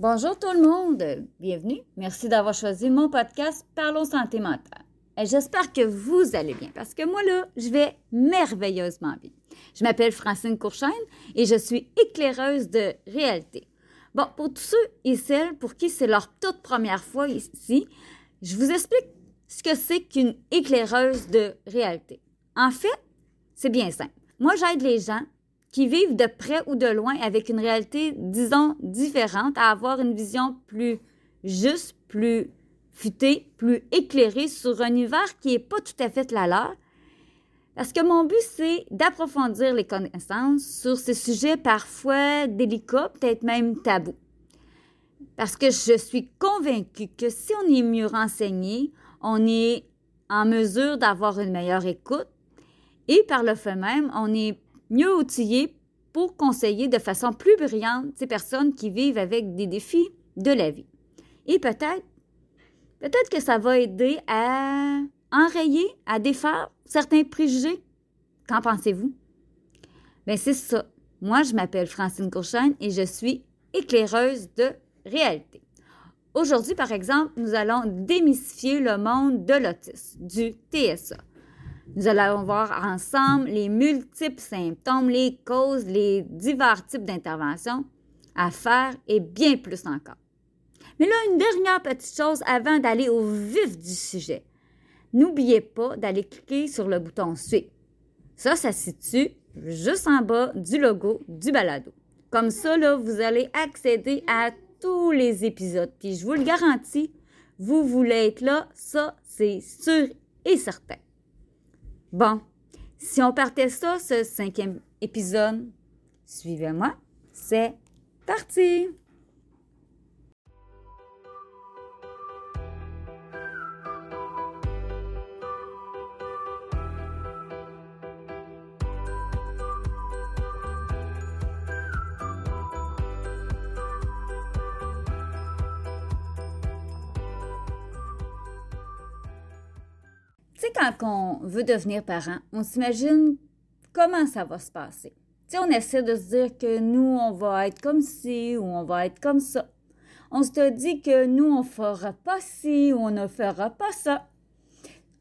Bonjour tout le monde, bienvenue. Merci d'avoir choisi mon podcast Parlons santé mentale. J'espère que vous allez bien parce que moi là, je vais merveilleusement bien. Je m'appelle Francine Courchaine et je suis éclaireuse de réalité. Bon, pour tous ceux et celles pour qui c'est leur toute première fois ici, je vous explique ce que c'est qu'une éclaireuse de réalité. En fait, c'est bien simple. Moi, j'aide les gens qui vivent de près ou de loin avec une réalité, disons, différente, à avoir une vision plus juste, plus futée, plus éclairée sur un univers qui n'est pas tout à fait la leur. Parce que mon but, c'est d'approfondir les connaissances sur ces sujets parfois délicats, peut-être même tabous. Parce que je suis convaincue que si on est mieux renseigné, on est en mesure d'avoir une meilleure écoute et par le fait même, on est mieux outillé pour conseiller de façon plus brillante ces personnes qui vivent avec des défis de la vie. Et peut-être, peut-être que ça va aider à enrayer, à défaire certains préjugés. Qu'en pensez-vous? Bien, c'est ça. Moi, je m'appelle Francine Courchaine et je suis éclaireuse de réalité. Aujourd'hui, par exemple, nous allons démystifier le monde de l'autisme, du TSA. Nous allons voir ensemble les multiples symptômes, les causes, les divers types d'interventions à faire et bien plus encore. Mais là, une dernière petite chose avant d'aller au vif du sujet. N'oubliez pas d'aller cliquer sur le bouton Suivre. Ça, ça se situe juste en bas du logo du balado. Comme ça, là, vous allez accéder à tous les épisodes. Puis je vous le garantis, vous voulez être là, ça, c'est sûr et certain. Bon, si on partait ça, ce cinquième épisode, suivez-moi, c'est parti! Sais, quand on veut devenir parent, on s'imagine comment ça va se passer. Tu on essaie de se dire que nous, on va être comme ci ou on va être comme ça. On se dit que nous, on fera pas ci ou on ne fera pas ça.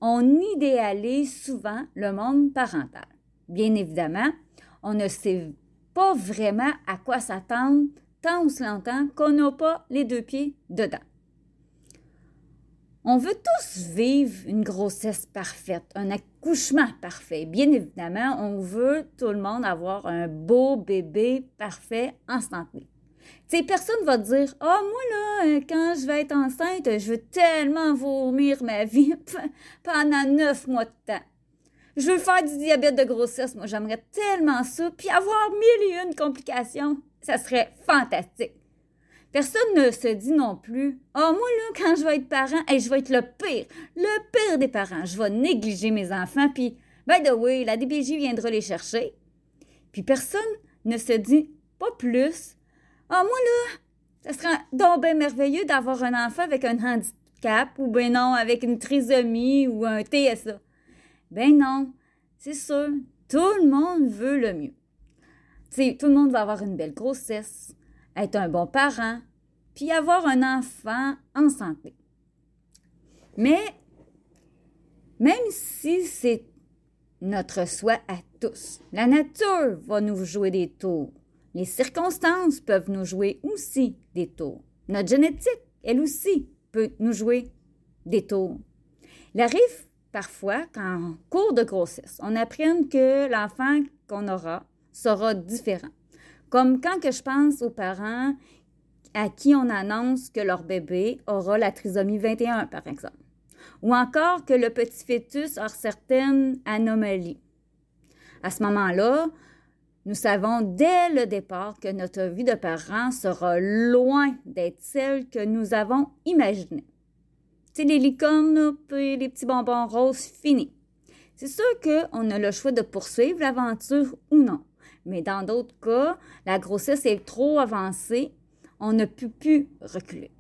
On idéalise souvent le monde parental. Bien évidemment, on ne sait pas vraiment à quoi s'attendre tant ou si longtemps qu'on n'a pas les deux pieds dedans. On veut tous vivre une grossesse parfaite, un accouchement parfait. Bien évidemment, on veut tout le monde avoir un beau bébé parfait en santé. Tu personne va dire "Ah, oh, moi là, quand je vais être enceinte, je veux tellement vomir ma vie pendant neuf mois de temps. Je veux faire du diabète de grossesse, moi j'aimerais tellement ça, puis avoir mille et une complications. Ça serait fantastique. Personne ne se dit non plus Ah, moi, là, quand je vais être parent, je vais être le pire, le pire des parents. Je vais négliger mes enfants, puis, by the way, la DPJ viendra les chercher. Puis personne ne se dit pas plus Ah, moi, là, ça serait donc bien merveilleux d'avoir un enfant avec un handicap, ou ben non, avec une trisomie ou un TSA. Ben non, c'est sûr, tout le monde veut le mieux. Tu sais, tout le monde va avoir une belle grossesse, être un bon parent, puis avoir un enfant en santé. Mais même si c'est notre souhait à tous, la nature va nous jouer des tours. Les circonstances peuvent nous jouer aussi des tours. Notre génétique, elle aussi, peut nous jouer des tours. Il arrive parfois qu'en cours de grossesse, on apprenne que l'enfant qu'on aura sera différent. Comme quand que je pense aux parents à qui on annonce que leur bébé aura la trisomie 21, par exemple, ou encore que le petit fœtus a certaines anomalies. À ce moment-là, nous savons dès le départ que notre vie de parent sera loin d'être celle que nous avons imaginée. C'est les licornes et les petits bonbons roses finis. C'est sûr qu'on a le choix de poursuivre l'aventure ou non. Mais dans d'autres cas, la grossesse est trop avancée, on ne peut plus reculer.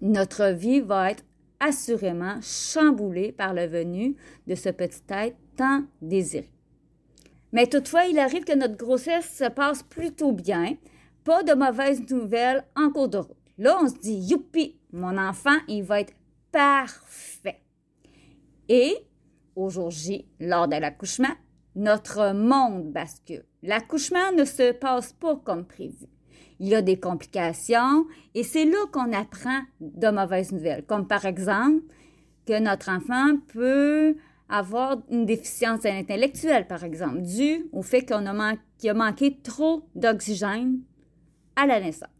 Notre vie va être assurément chamboulée par le venu de ce petit être tant désiré. Mais toutefois, il arrive que notre grossesse se passe plutôt bien, pas de mauvaises nouvelles en cours de route. Là, on se dit, youpi, mon enfant, il va être parfait. Et au jour J, lors de l'accouchement, notre monde bascule. L'accouchement ne se passe pas comme prévu. Il y a des complications et c'est là qu'on apprend de mauvaises nouvelles, comme par exemple que notre enfant peut avoir une déficience intellectuelle, par exemple, due au fait qu'on a, a manqué trop d'oxygène à la naissance.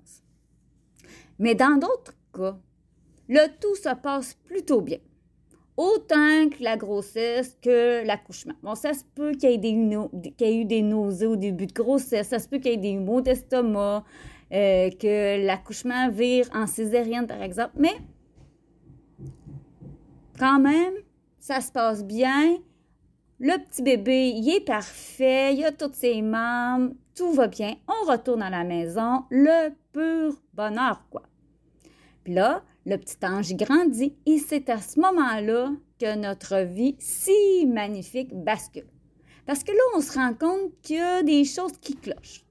Mais dans d'autres cas, le tout se passe plutôt bien. Autant que la grossesse que l'accouchement. Bon, ça se peut qu'il y, ait eu des nausées au début de grossesse, ça se peut qu'il y ait des maux d'estomac, euh, que l'accouchement vire en césarienne, par exemple, mais quand même, ça se passe bien. Le petit bébé, il est parfait, il a toutes ses membres, tout va bien. On retourne à la maison, le pur bonheur, quoi. Puis là, le petit ange grandit et c'est à ce moment-là que notre vie si magnifique bascule. Parce que là, on se rend compte qu'il y a des choses qui clochent.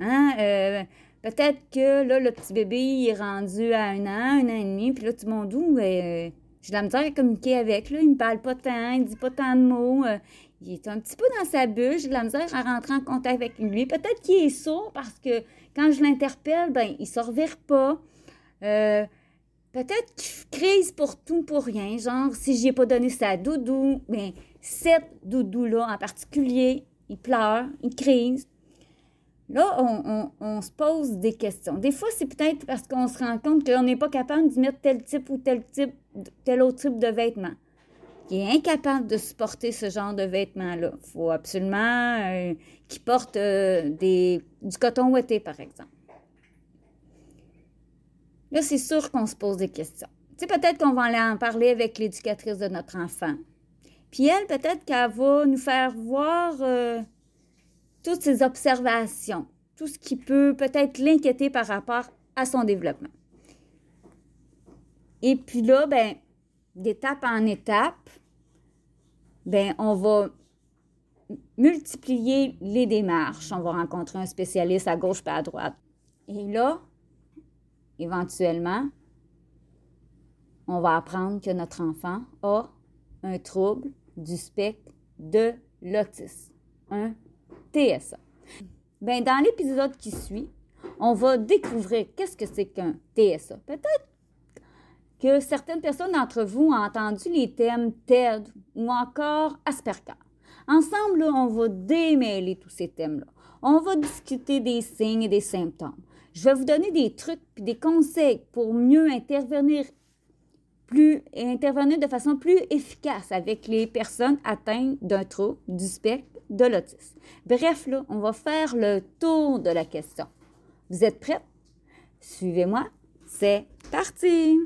Hein? Euh, peut-être que là, le petit bébé est rendu à un an, un an et demi, puis là, tout le monde, où, euh, j'ai la misère à communiquer avec. Là. Il me parle pas tant, il dit pas tant de mots. Euh, il est un petit peu dans sa bulle. J'ai de la misère à rentrer en contact avec lui. Peut-être qu'il est sourd parce que quand je l'interpelle, ben, il se revire pas. Peut-être qu'il crise pour tout, pour rien. Genre, si je ai pas donné sa doudou, ben, cette doudou-là en particulier, il pleure, il crise. Là, on, se pose des questions. Des fois, c'est peut-être parce qu'on se rend compte qu'on n'est pas capable de mettre tel type ou tel type, tel autre type de vêtements. Qui est incapable de supporter ce genre de vêtements-là. Il faut absolument euh, qu'il porte euh, du coton ouetté, par exemple. Là, c'est sûr qu'on se pose des questions. Tu sais, peut-être qu'on va aller en parler avec l'éducatrice de notre enfant. Puis elle, peut-être qu'elle va nous faire voir... Euh, toutes ces observations, tout ce qui peut peut-être l'inquiéter par rapport à son développement. Et puis là, ben, d'étape en étape, ben, on va multiplier les démarches. On va rencontrer un spécialiste à gauche pas à droite. Et là, éventuellement, on va apprendre que notre enfant a un trouble du spectre de l'autisme, un TSA. Ben, dans l'épisode qui suit, on va découvrir qu'est-ce que c'est qu'un TSA. Peut-être que certaines personnes d'entre vous ont entendu les thèmes TED ou encore Asperger. Ensemble, on va démêler tous ces thèmes-là. On va discuter des signes et des symptômes. Je vais vous donner des trucs et des conseils pour mieux intervenir plus intervenir de façon plus efficace avec les personnes atteintes d'un trouble du spectre de l'autisme. Bref, là, on va faire le tour de la question. Vous êtes prêts? Suivez-moi. C'est parti!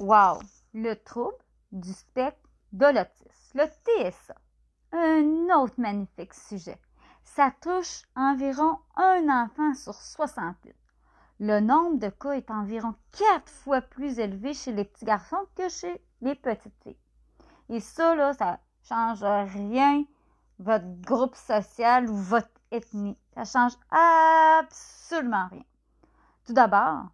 Wow! Le trouble du spectre de l'autisme, le TSA. Un autre magnifique sujet. Ça touche environ un enfant sur 68. Le nombre de cas est environ quatre fois plus élevé chez les petits garçons que chez les petites filles. Et ça, là, ça change rien votre groupe social ou votre ethnie. Ça change absolument rien. Tout d'abord,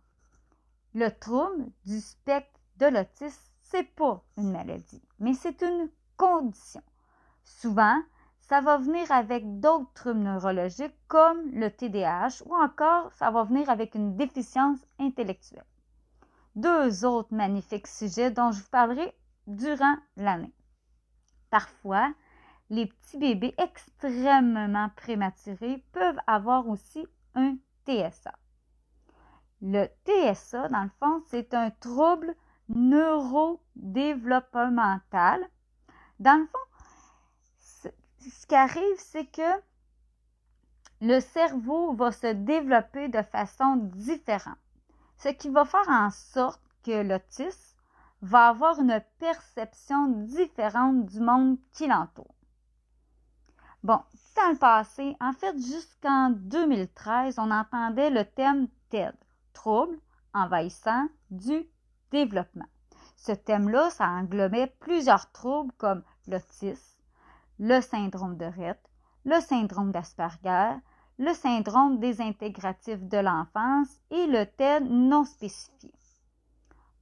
le trouble du spectre de l'autisme, c'est pas une maladie, mais c'est une condition. Souvent, ça va venir avec d'autres troubles neurologiques comme le TDAH ou encore ça va venir avec une déficience intellectuelle. Deux autres magnifiques sujets dont je vous parlerai durant l'année. Parfois, les petits bébés extrêmement prématurés peuvent avoir aussi un TSA. Le TSA, dans le fond, c'est un trouble neurodéveloppemental. Dans le fond, ce qui arrive, c'est que le cerveau va se développer de façon différente, ce qui va faire en sorte que l'autisme va avoir une perception différente du monde qui l'entoure. Bon, dans le passé, en fait, jusqu'en 2013, on entendait le thème TED, trouble envahissant du développement. Ce thème-là, ça englobait plusieurs troubles comme l'autisme, le syndrome de Rett, le syndrome d'Asperger, le syndrome désintégratif de l'enfance et le TED non spécifié.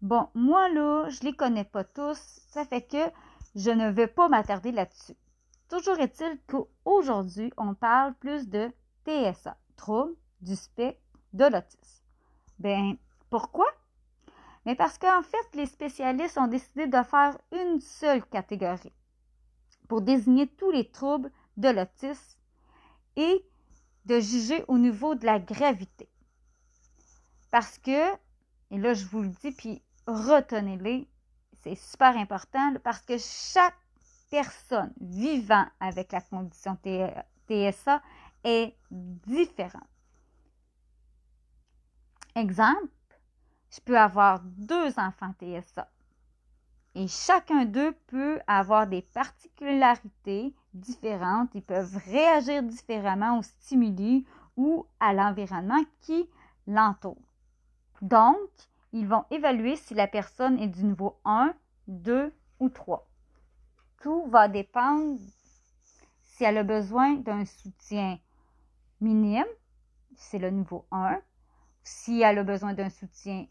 Bon, moi là, je les connais pas tous, ça fait que je ne vais pas m'attarder là-dessus. Toujours est-il qu'aujourd'hui, on parle plus de TSA, trouble du spectre de l'autisme. Ben, pourquoi? Mais parce qu'en fait, les spécialistes ont décidé de faire une seule catégorie pour désigner tous les troubles de l'autisme et de juger au niveau de la gravité. Parce que, et là je vous le dis, puis retenez-les, c'est super important parce que chaque personne vivant avec la condition TSA est différente. Exemple, je peux avoir deux enfants TSA et chacun d'eux peut avoir des particularités différentes. Ils peuvent réagir différemment aux stimuli ou à l'environnement qui l'entoure. Donc, ils vont évaluer si la personne est du niveau 1, 2 ou 3. Tout va dépendre si elle a besoin d'un soutien minime, c'est le niveau 1, si elle a besoin d'un soutien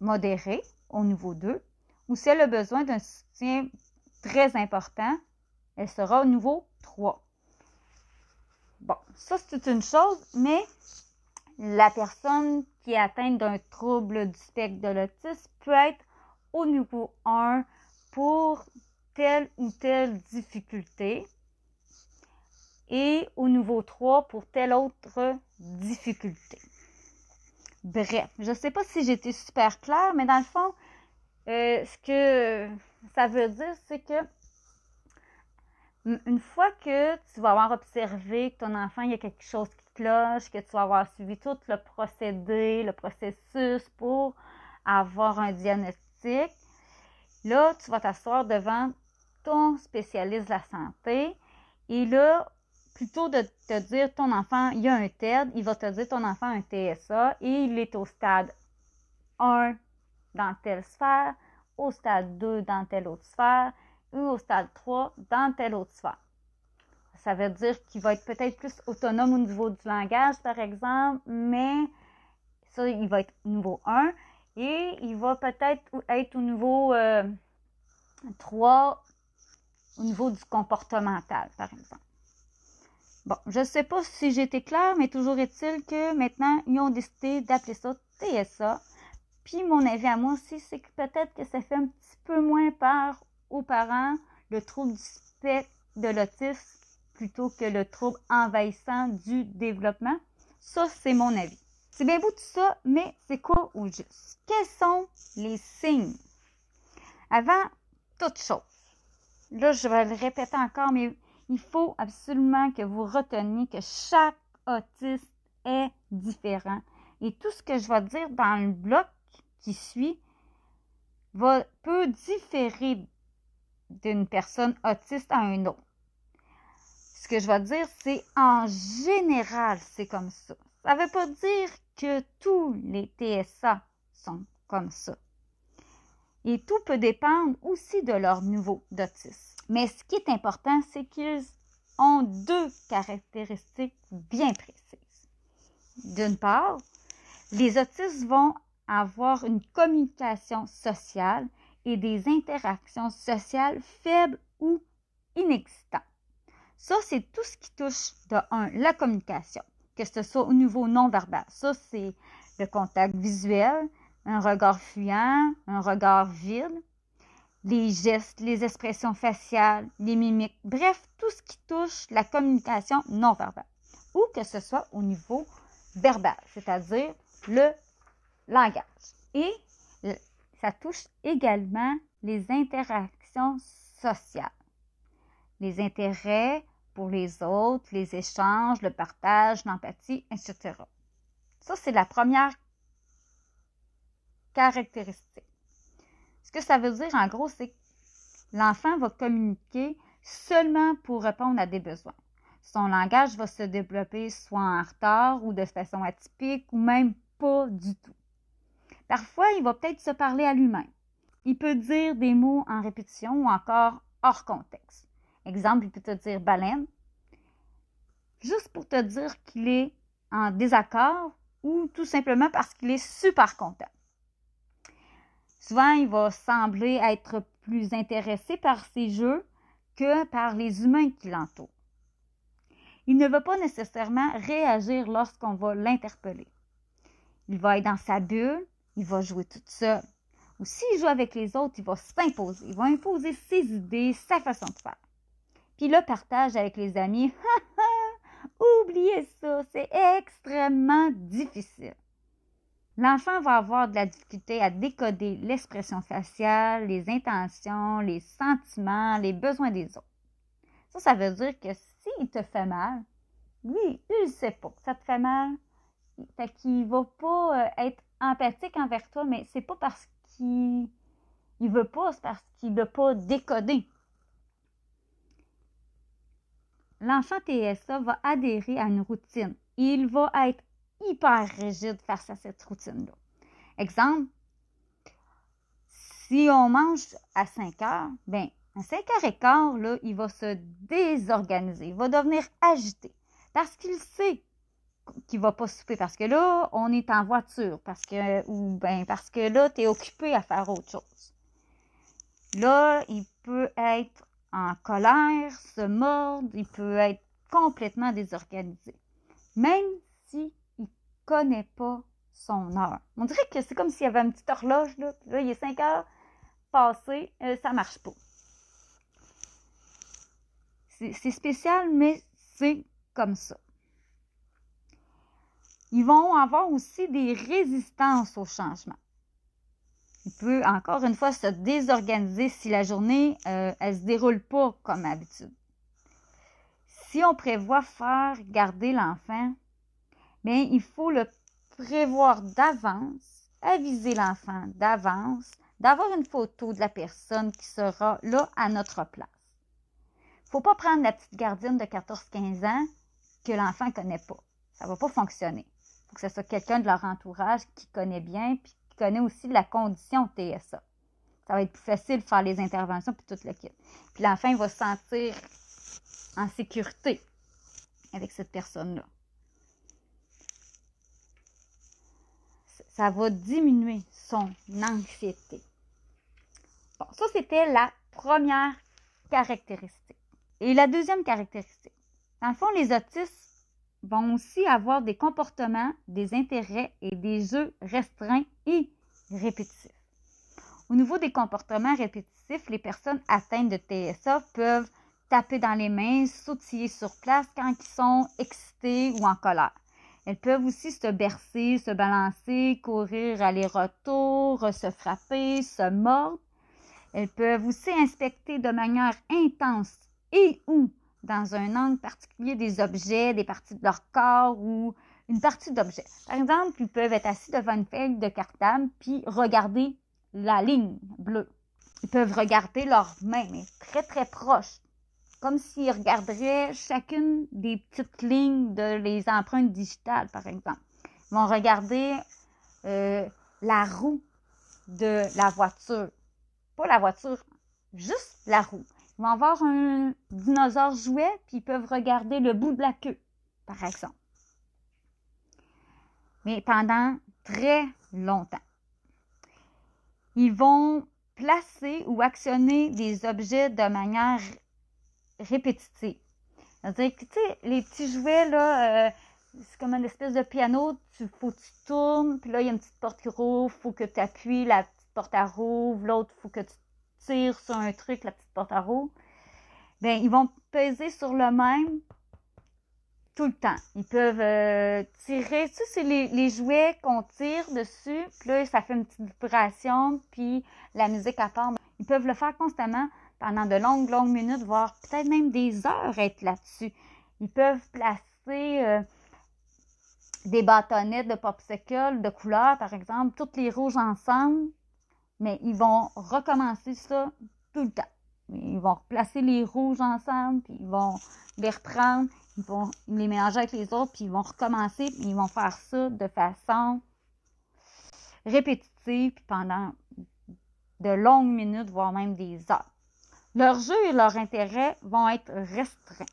modéré au niveau 2, ou si elle a besoin d'un soutien très important, elle sera au niveau 3. Bon, ça c'est une chose, mais la personne qui est atteinte d'un trouble du spectre de l'autisme peut être au niveau 1 pour telle ou telle difficulté et au niveau 3 pour telle autre difficulté. Bref, je ne sais pas si j'étais super claire, mais dans le fond, euh, ce que ça veut dire, c'est que une fois que tu vas avoir observé que ton enfant, il y a quelque chose qui cloche, que tu vas avoir suivi tout le procédé, le processus pour avoir un diagnostic, là, tu vas t'asseoir devant ton spécialiste de la santé et là, plutôt de te dire ton enfant, il y a un TED, il va te dire ton enfant a un TSA et il est au stade 1 dans telle sphère, au stade 2 dans telle autre sphère, ou au stade 3 dans telle autre sphère. Ça veut dire qu'il va être peut-être plus autonome au niveau du langage, par exemple, mais ça, il va être niveau 1 et il va peut-être être au niveau 3 euh, au niveau du comportemental, par exemple. Bon, je ne sais pas si j'étais claire, mais toujours est-il que maintenant, ils ont décidé d'appeler ça TSA. Puis mon avis à moi aussi, c'est que peut-être que ça fait un petit peu moins peur aux parents le trouble du spectre de l'autisme plutôt que le trouble envahissant du développement. Ça, c'est mon avis. C'est bien beau tout ça, mais c'est quoi au juste? Quels sont les signes? Avant toute chose, là, je vais le répéter encore, mais il faut absolument que vous reteniez que chaque autiste est différent. Et tout ce que je vais dire dans le bloc qui suit va, peut différer d'une personne autiste à un autre. Ce que je vais dire, c'est en général, c'est comme ça. Ça ne veut pas dire que tous les TSA sont comme ça. Et tout peut dépendre aussi de leur niveau d'autisme. Mais ce qui est important, c'est qu'ils ont deux caractéristiques bien précises. D'une part, les autistes vont avoir une communication sociale et des interactions sociales faibles ou inexistantes. Ça, c'est tout ce qui touche de un, la communication, que ce soit au niveau non verbal. Ça, c'est le contact visuel, un regard fuyant, un regard vide, les gestes, les expressions faciales, les mimiques, bref, tout ce qui touche la communication non verbale. Ou que ce soit au niveau verbal, c'est-à-dire le langage. Et ça touche également les interactions sociales, les intérêts pour les autres, les échanges, le partage, l'empathie, etc. Ça, c'est la première caractéristique. Ce que ça veut dire, en gros, c'est que l'enfant va communiquer seulement pour répondre à des besoins. Son langage va se développer soit en retard ou de façon atypique ou même pas du tout. Parfois, il va peut-être se parler à lui-même. Il peut dire des mots en répétition ou encore hors contexte. Exemple, il peut te dire baleine, juste pour te dire qu'il est en désaccord ou tout simplement parce qu'il est super content. Souvent, il va sembler être plus intéressé par ces jeux que par les humains qui l'entourent. Il ne va pas nécessairement réagir lorsqu'on va l'interpeller. Il va être dans sa bulle, il va jouer tout seul. Ou s'il joue avec les autres, il va s'imposer. Il va imposer ses idées, sa façon de faire. Puis le partage avec les amis, oubliez ça, c'est extrêmement difficile. L'enfant va avoir de la difficulté à décoder l'expression faciale, les intentions, les sentiments, les besoins des autres. Ça, ça veut dire que s'il te fait mal, lui, il ne sait pas que ça te fait mal? Fait qu'il va pas euh, être empathique envers toi, mais c'est pas parce qu'il il veut pas, c'est parce qu'il n'a pas décodé. L'enfant TSA va adhérer à une routine. Il va être hyper rigide face à cette routine-là. Exemple, si on mange à 5 heures, bien, à 5 heures et quart, là, il va se désorganiser, il va devenir agité parce qu'il sait qu'il va pas souper parce que là, on est en voiture, parce que, ou ben, parce que là, tu es occupé à faire autre chose. Là, il peut être en colère, se mordre, il peut être complètement désorganisé. Même si connaît pas son heure. On dirait que c'est comme s'il y avait une petite horloge, là, là, il est 5 heures passées, euh, ça marche pas. C'est spécial, mais c'est comme ça. Ils vont avoir aussi des résistances au changement. Il peut encore une fois se désorganiser si la journée, euh, elle se déroule pas comme d'habitude. Si on prévoit faire garder l'enfant mais il faut le prévoir d'avance, aviser l'enfant d'avance, d'avoir une photo de la personne qui sera là à notre place. Il faut pas prendre la petite gardienne de 14-15 ans que l'enfant connaît pas. Ça va pas fonctionner. Il faut que ce soit quelqu'un de leur entourage qui connaît bien puis qui connaît aussi la condition TSA. Ça va être plus facile de faire les interventions puis tout le kit. Puis l'enfant, il va se sentir en sécurité avec cette personne-là. Ça va diminuer son anxiété. Bon, ça, c'était la première caractéristique. Et la deuxième caractéristique. Dans le fond, les autistes vont aussi avoir des comportements, des intérêts et des jeux restreints et répétitifs. Au niveau des comportements répétitifs, les personnes atteintes de TSA peuvent taper dans les mains, sautiller sur place quand ils sont excités ou en colère. Elles peuvent aussi se bercer, se balancer, courir aller-retour, se frapper, se mordre. Elles peuvent aussi inspecter de manière intense et ou dans un angle particulier des objets, des parties de leur corps ou une partie d'objet. Par exemple, ils peuvent être assis devant une feuille de cartable puis regarder la ligne bleue. Ils peuvent regarder leurs mains, très très proches, comme s'ils regarderaient chacune des petites lignes de les empreintes digitales, par exemple. Ils vont regarder euh, la roue de la voiture. Pas la voiture, juste la roue. Ils vont avoir un dinosaure jouet, puis ils peuvent regarder le bout de la queue, par exemple. Mais pendant très longtemps. Ils vont placer ou actionner des objets de manière répétitive. C'est-à-dire que, tu sais, les petits jouets, là, euh, c'est comme une espèce de piano, tu faut que tu tournes, puis là, il y a une petite porte qui rouvre, faut que tu appuies, la petite porte à rouvre, l'autre, faut que tu tires sur un truc, la petite porte à rouvre. Bien, ils vont peser sur le même tout le temps. Ils peuvent euh, tirer, tu sais, c'est les, les, jouets qu'on tire dessus, puis là, ça fait une petite vibration, puis la musique à. Ils peuvent le faire constamment pendant de longues, longues minutes, voire peut-être même des heures être là-dessus. Ils peuvent placer euh, des bâtonnets de popsicle de couleur, par exemple, toutes les rouges ensemble, mais ils vont recommencer ça tout le temps. Ils vont replacer les rouges ensemble, puis ils vont les reprendre. ils vont les mélanger avec les autres, puis ils vont recommencer, puis ils vont faire ça de façon répétitive, puis pendant de longues minutes, voire même des heures. Leur jeu et leur intérêt vont être restreints.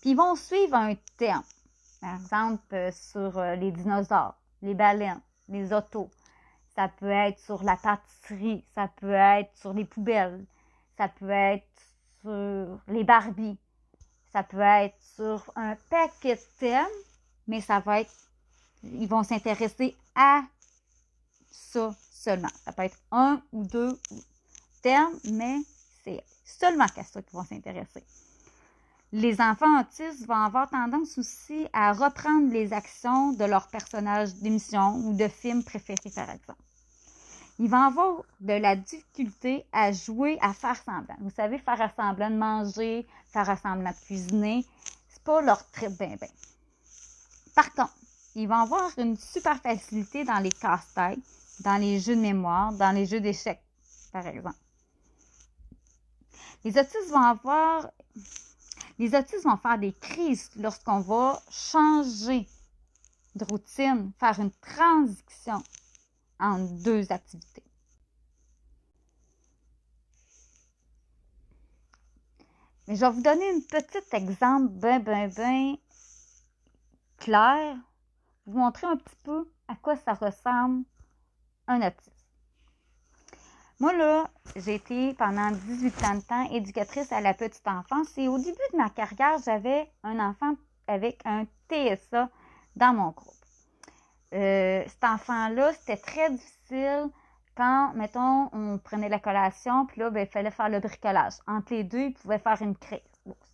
Puis ils vont suivre un thème. Par exemple, euh, sur euh, les dinosaures, les baleines, les autos. Ça peut être sur la pâtisserie, ça peut être sur les poubelles, ça peut être sur les Barbies, ça peut être sur un paquet de thèmes, mais ça va être, ils vont s'intéresser à ça seulement. Ça peut être un ou deux thèmes, mais seulement à ça qu'ils vont s'intéresser. Les enfants autistes vont avoir tendance aussi à reprendre les actions de leurs personnages d'émission ou de films préférés, par exemple. Ils vont avoir de la difficulté à jouer, à faire semblant. Vous savez, faire semblant de manger, faire semblant de cuisiner, c'est pas leur trip bien, bien. Par contre, ils vont avoir une super facilité dans les casse-têtes, dans les jeux de mémoire, dans les jeux d'échecs, par exemple. Les autistes vont avoir, les autistes vont faire des crises lorsqu'on va changer de routine, faire une transition entre deux activités. Mais je vais vous donner un petit exemple bien, bien, bien clair, vous montrer un petit peu à quoi ça ressemble un autiste. Moi, là, j'ai été pendant 18 ans de temps éducatrice à la petite enfance et au début de ma carrière, j'avais un enfant avec un TSA dans mon groupe. Euh, cet enfant-là, c'était très difficile quand, mettons, on prenait la collation, puis là, ben, il fallait faire le bricolage. Entre les deux, il pouvait faire une crise.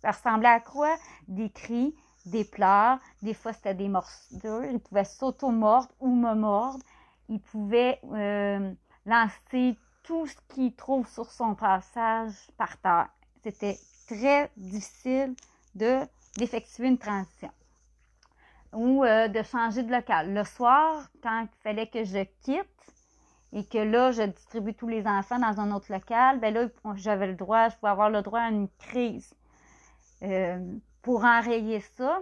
ça ressemblait à quoi? Des cris, des pleurs, des fois c'était des morsures, il pouvait s'auto-mordre ou me mordre, il pouvait euh, lancer tout ce qu'il trouve sur son passage par terre. C'était très difficile de d'effectuer une transition ou euh, de changer de local. Le soir, quand il fallait que je quitte et que là, je distribue tous les enfants dans un autre local, ben là, j'avais le droit, je pouvais avoir le droit à une crise. Euh, pour enrayer ça,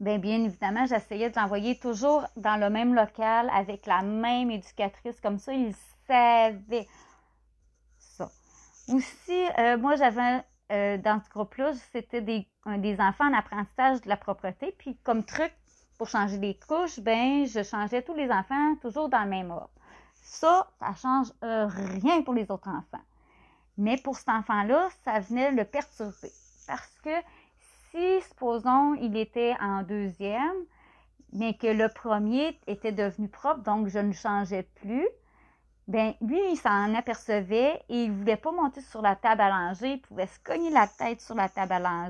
bien, bien évidemment, j'essayais de l'envoyer toujours dans le même local avec la même éducatrice. Comme ça, il ça. Aussi, euh, moi, j'avais euh, dans ce groupe-là, c'était des, des enfants en apprentissage de la propreté. Puis, comme truc pour changer les couches, ben, je changeais tous les enfants toujours dans le même ordre. Ça, ça change euh, rien pour les autres enfants. Mais pour cet enfant-là, ça venait le perturber. Parce que si, supposons, il était en deuxième, mais que le premier était devenu propre, donc je ne changeais plus, ben lui, il s'en apercevait et il voulait pas monter sur la table à. Il pouvait se cogner la tête sur la table à.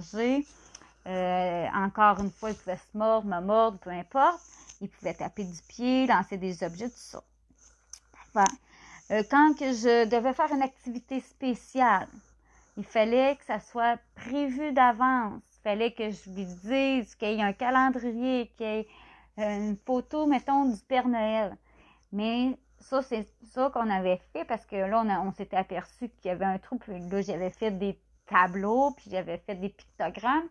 Euh, encore une fois, il pouvait se mordre, me mordre, peu importe. Il pouvait taper du pied, lancer des objets, tout ça. Euh, quand je devais faire une activité spéciale, il fallait que ça soit prévu d'avance. Il fallait que je lui dise qu'il y ait un calendrier, qu'il y ait une photo, mettons, du Père Noël. Mais ça, c'est ça qu'on avait fait parce que là, on, s'était aperçu qu'il y avait un trou. Puis là, j'avais fait des tableaux, puis j'avais fait des pictogrammes.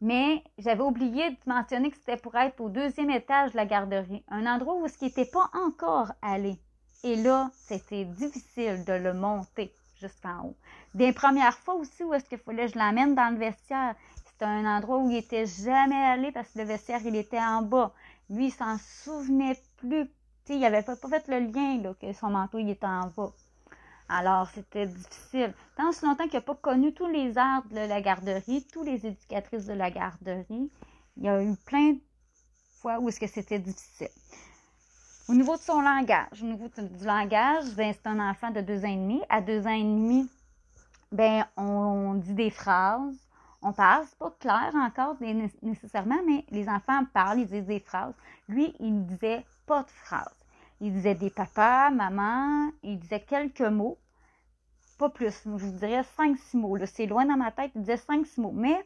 Mais j'avais oublié de mentionner que c'était pour être au deuxième étage de la garderie, un endroit où ce qui n'était pas encore allé. Et là, c'était difficile de le monter jusqu'en haut. Des premières fois aussi où est-ce qu'il fallait que je l'amène dans le vestiaire, c'était un endroit où il était jamais allé parce que le vestiaire, il était en bas. Lui, il s'en souvenait plus il n'avait pas, fait le lien que son manteau il était en bas. Alors, c'était difficile. Tant si longtemps qu'il n'a pas connu tous les arts de la garderie, tous les éducatrices de la garderie, il y a eu plein de fois où est-ce que c'était difficile. Au niveau de son langage, au niveau du langage, ben, c'est un enfant de deux ans et demi. À deux ans et demi, ben, on dit des phrases, on parle, c'est pas clair encore nécessairement, mais les enfants parlent, ils disent des phrases. Lui, il disait pas de phrases. Il disait des papas, maman, il disait quelques mots, pas plus. Je vous dirais cinq, six mots. C'est loin dans ma tête, il disait cinq, six mots. Mais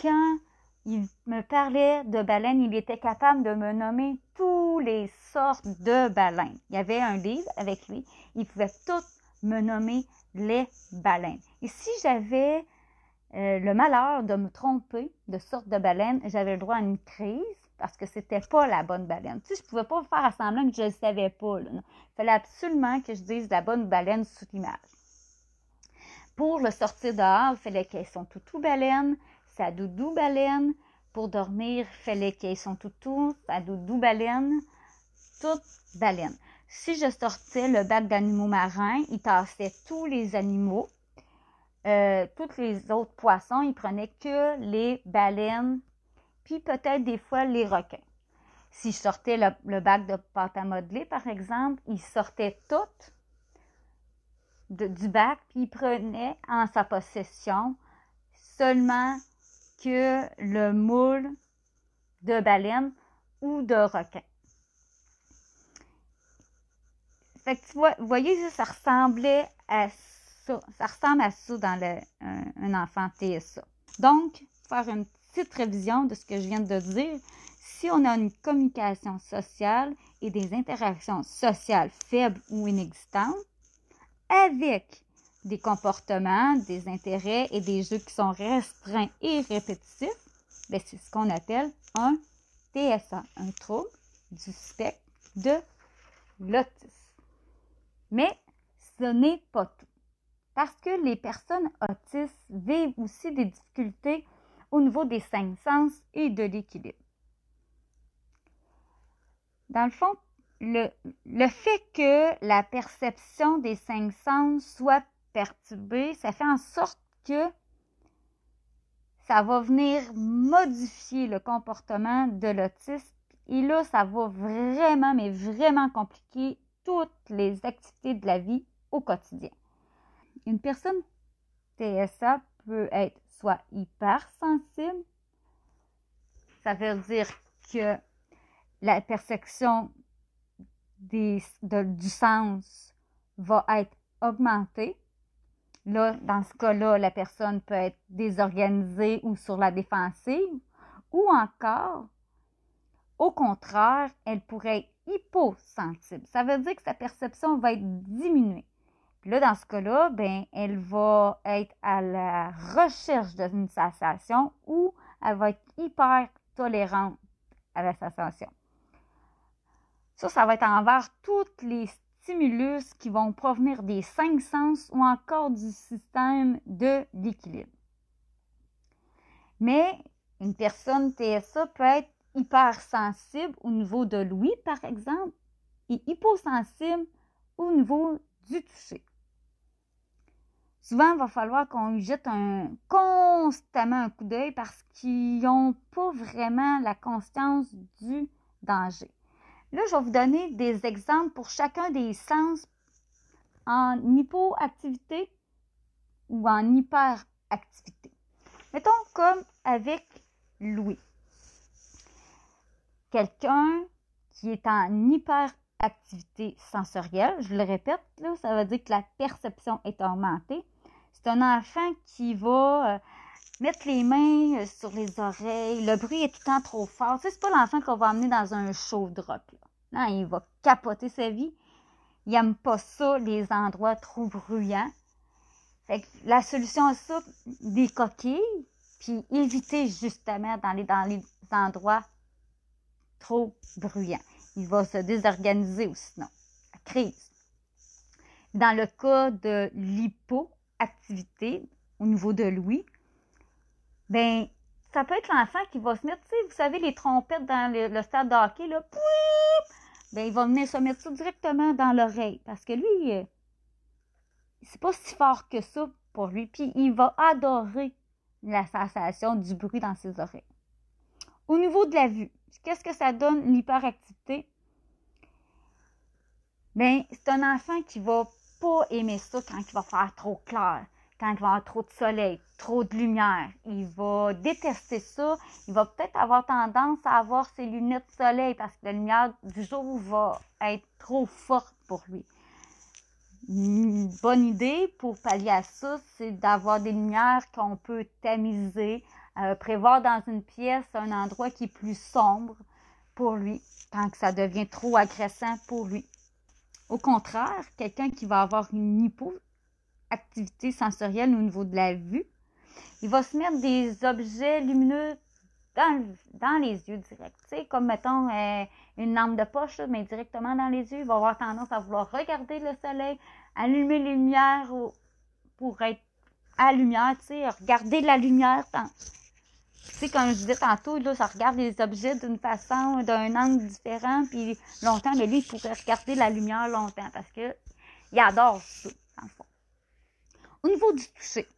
quand il me parlait de baleines, il était capable de me nommer toutes les sortes de baleines. Il y avait un livre avec lui, il pouvait toutes me nommer les baleines. Et si j'avais euh, le malheur de me tromper de sorte de baleine, j'avais le droit à une crise parce que c'était pas la bonne baleine. Tu sais, je pouvais pas faire semblant que je ne savais pas. Il fallait absolument que je dise la bonne baleine sous l'image. Pour le sortir dehors, il fallait qu'elle son toutou baleine, sa doudou baleine. Pour dormir, il fallait qu'elle son toutou, sa doudou baleine, toute baleine. Si je sortais le bac d'animaux marins, il tassait tous les animaux. Euh, tous les autres poissons, il prenait que les baleines, puis peut-être des fois les requins. Si je sortais le, bac de pâte à modeler, par exemple, il sortait tout du bac, puis il prenait en sa possession seulement que le moule de baleine ou de requin. Fait que tu vois, voyez, ça ressemblait à ça. Ça ressemble à ça dans le, un, enfant TSA. Donc, faire une petite révision de ce que je viens de dire. Si on a une communication sociale et des interactions sociales faibles ou inexistantes, avec des comportements, des intérêts et des jeux qui sont restreints et répétitifs, ben, c'est ce qu'on appelle un TSA, un trouble du spectre de l'autisme. Mais ce n'est pas tout. Parce que les personnes autistes vivent aussi des difficultés au niveau des cinq sens et de l'équilibre. Dans le fond, le, le, fait que la perception des cinq sens soit perturbée, ça fait en sorte que ça va venir modifier le comportement de l'autiste. Et là, ça va vraiment, mais vraiment compliquer toutes les activités de la vie au quotidien. Une personne TSA peut être soit hypersensible, ça veut dire que la perception du sens va être augmentée. Là, dans ce cas-là, la personne peut être désorganisée ou sur la défensive, ou encore, au contraire, elle pourrait être hyposensible. Ça veut dire que sa perception va être diminuée. Puis là, dans ce cas-là, ben, elle va être à la recherche d'une sensation ou elle va être hyper tolérante à la sensation. Ça, ça va être envers tous les stimulus qui vont provenir des cinq sens ou encore du système de l'équilibre. Mais une personne TSA peut être hypersensible au niveau de l'ouïe, par exemple, et hyposensible au niveau du toucher. Souvent, il va falloir qu'on jette un, constamment un coup d'œil parce qu'ils n'ont pas vraiment la conscience du danger. Là, je vais vous donner des exemples pour chacun des sens en hypoactivité ou en hyperactivité. Mettons comme avec l'ouïe quelqu'un qui est en hyperactivité sensorielle, je le répète, là, ça veut dire que la perception est augmentée. C'est un enfant qui va euh, mettre les mains euh, sur les oreilles, le bruit est tout le temps trop fort. C'est pas l'enfant qu'on va amener dans un show de rock. Non, il va capoter sa vie. Il n'aime pas ça, les endroits trop bruyants. Fait que la solution à ça, des coquilles, puis éviter justement dans les, dans les endroits trop bruyant. Il va se désorganiser ou sinon. La crise. Dans le cas de l'hypoactivité au niveau de l'ouïe, ben ça peut être l'enfant qui va se mettre, vous savez, les trompettes dans le, stade de hockey, là, ben, il va venir se mettre ça directement dans l'oreille. Parce que lui, euh, c'est pas si fort que ça pour lui. Puis il va adorer la sensation du bruit dans ses oreilles. Au niveau de la vue, Qu'est-ce que ça donne l'hyperactivité? Bien, c'est un enfant qui va pas aimer ça quand il va faire trop clair, quand il va avoir trop de soleil, trop de lumière. Il va détester ça. Il va peut-être avoir tendance à avoir ses lunettes de soleil parce que la lumière du jour va être trop forte pour lui. Une bonne idée pour pallier à ça, c'est d'avoir des lumières qu'on peut tamiser euh, prévoir dans une pièce un endroit qui est plus sombre pour lui, tant que ça devient trop agressant pour lui. Au contraire, quelqu'un qui va avoir une hypoactivité sensorielle au niveau de la vue, Il va se mettre des objets lumineux dans, dans les yeux direct. Comme mettons euh, une lampe de poche, mais directement dans les yeux. Il va avoir tendance à vouloir regarder le soleil, allumer les lumières pour être à lumière, tu sais, regarder la lumière. Tu sais, comme je disais tantôt, là, ça regarde les objets d'une façon, d'un angle différent, puis longtemps, mais lui, il pourrait regarder la lumière longtemps parce que il adore ça, dans le fond. Au niveau du toucher,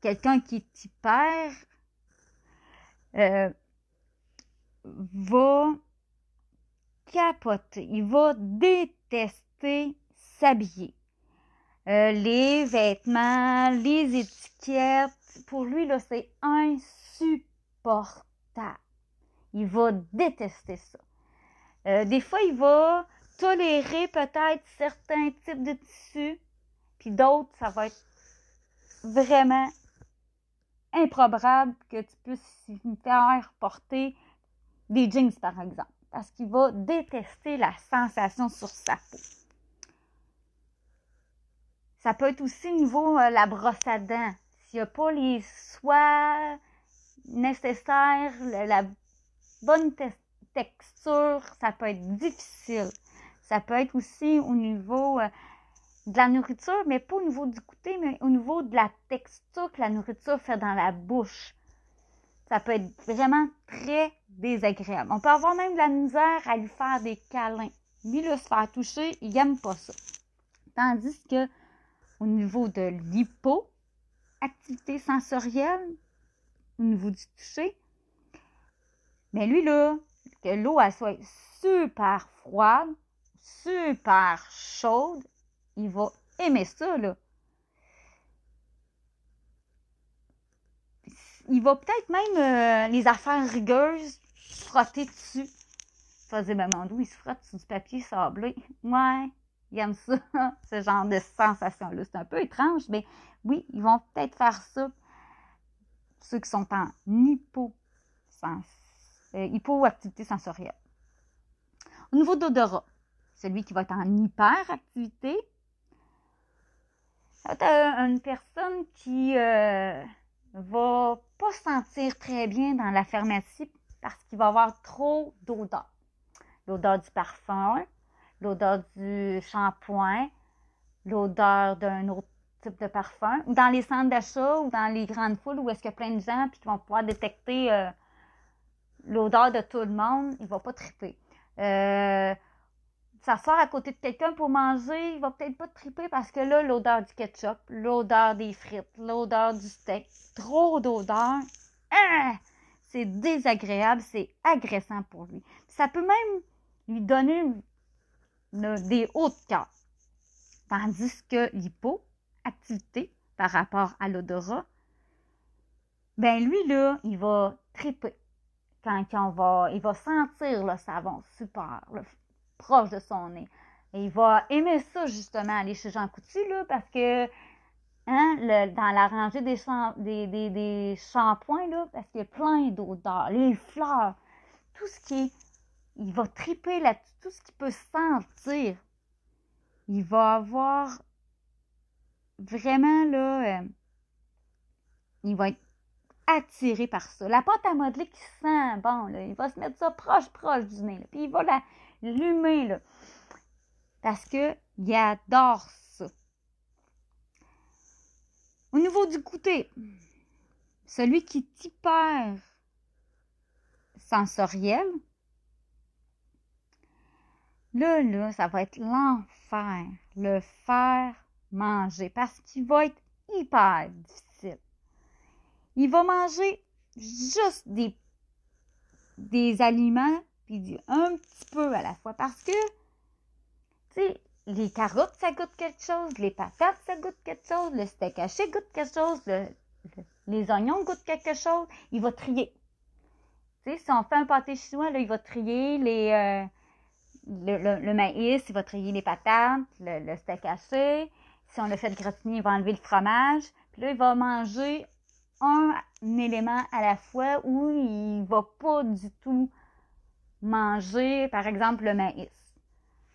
quelqu'un qui est hyper euh, va capoter, il va détester s'habiller. Euh, les vêtements, les étiquettes, pour lui, là, c'est insupportable. Il va détester ça. Euh, des fois, il va tolérer peut-être certains types de tissus, puis d'autres, ça va être vraiment improbable que tu puisses faire porter des jeans, par exemple, parce qu'il va détester la sensation sur sa peau. Ça peut être aussi au niveau euh, la brosse à dents. S'il n'y a pas les soins nécessaires, la bonne texture, ça peut être difficile. Ça peut être aussi au niveau euh, de la nourriture, mais pas au niveau du goûter, mais au niveau de la texture que la nourriture fait dans la bouche. Ça peut être vraiment très désagréable. On peut avoir même de la misère à lui faire des câlins. Lui, le se faire toucher, il n'aime pas ça. Tandis que au niveau de l'hypo, activité sensorielle, au niveau du toucher, mais lui, là, que l'eau, soit super froide, super chaude, il va aimer ça, là. Il va peut-être même euh, les affaires rigueuses frotter dessus. Tu vas dire, ben, il se frotte sur du papier sablé. Ouais, il aime ça, ce genre de sensation-là. C'est un peu étrange, mais oui, ils vont peut-être faire ça. Ceux qui sont en euh, hypoactivité sensorielle. Au niveau d'odorat, celui qui va être en hyperactivité, c'est une personne qui euh, va pas se sentir très bien dans la pharmacie parce qu'il va avoir trop d'odeur. L'odeur du parfum, l'odeur du shampoing, l'odeur d'un autre type de parfum. Ou dans les centres d'achat ou dans les grandes foules où est-ce qu'il y a plein de gens puis qui vont pouvoir détecter euh, l'odeur de tout le monde, il va pas triper. Euh, s'asseoir à côté de quelqu'un pour manger, il va peut-être pas triper parce que là, l'odeur du ketchup, l'odeur des frites, l'odeur du steak, trop d'odeur, hein, c'est désagréable, c'est agressant pour lui. Ça peut même lui donner des hauts de cœur. Tandis que par rapport à l'odorat, ben lui, là, il va triper. Quand on va, il va sentir le savon super, proche de son nez. Il va aimer ça, justement, aller chez Jean Coutu, là, parce que hein, dans la rangée des, des, des, shampoings, là, parce qu'il y a plein d'odeurs, les fleurs, tout ce qui est. Il va triper là tout ce qu'il peut sentir. Il va avoir vraiment, là, euh, il va être attiré par ça. La pâte à modeler qui sent bon, là, il va se mettre ça proche, proche du nez. puis il va la, l'humain, là. Parce que il adore ça. Au niveau du goûter, celui qui est hyper sensoriel, là, là, ça va être l'enfer, le faire manger, parce qu'il va être hyper difficile. Il va manger juste des, des aliments puis un petit peu à la fois. Parce que, tu les carottes, ça goûte quelque chose, les patates, ça goûte quelque chose, le steak haché goûte quelque chose, les oignons goûtent quelque chose. Il va trier. Tu sais, si on fait un pâté chinois, là, il va trier euh, le, maïs, il va trier les patates, le, steak haché. Si on le fait gratiner, il va enlever le fromage. Puis là, il va manger un élément à la fois où il va pas du tout manger, par exemple, le maïs.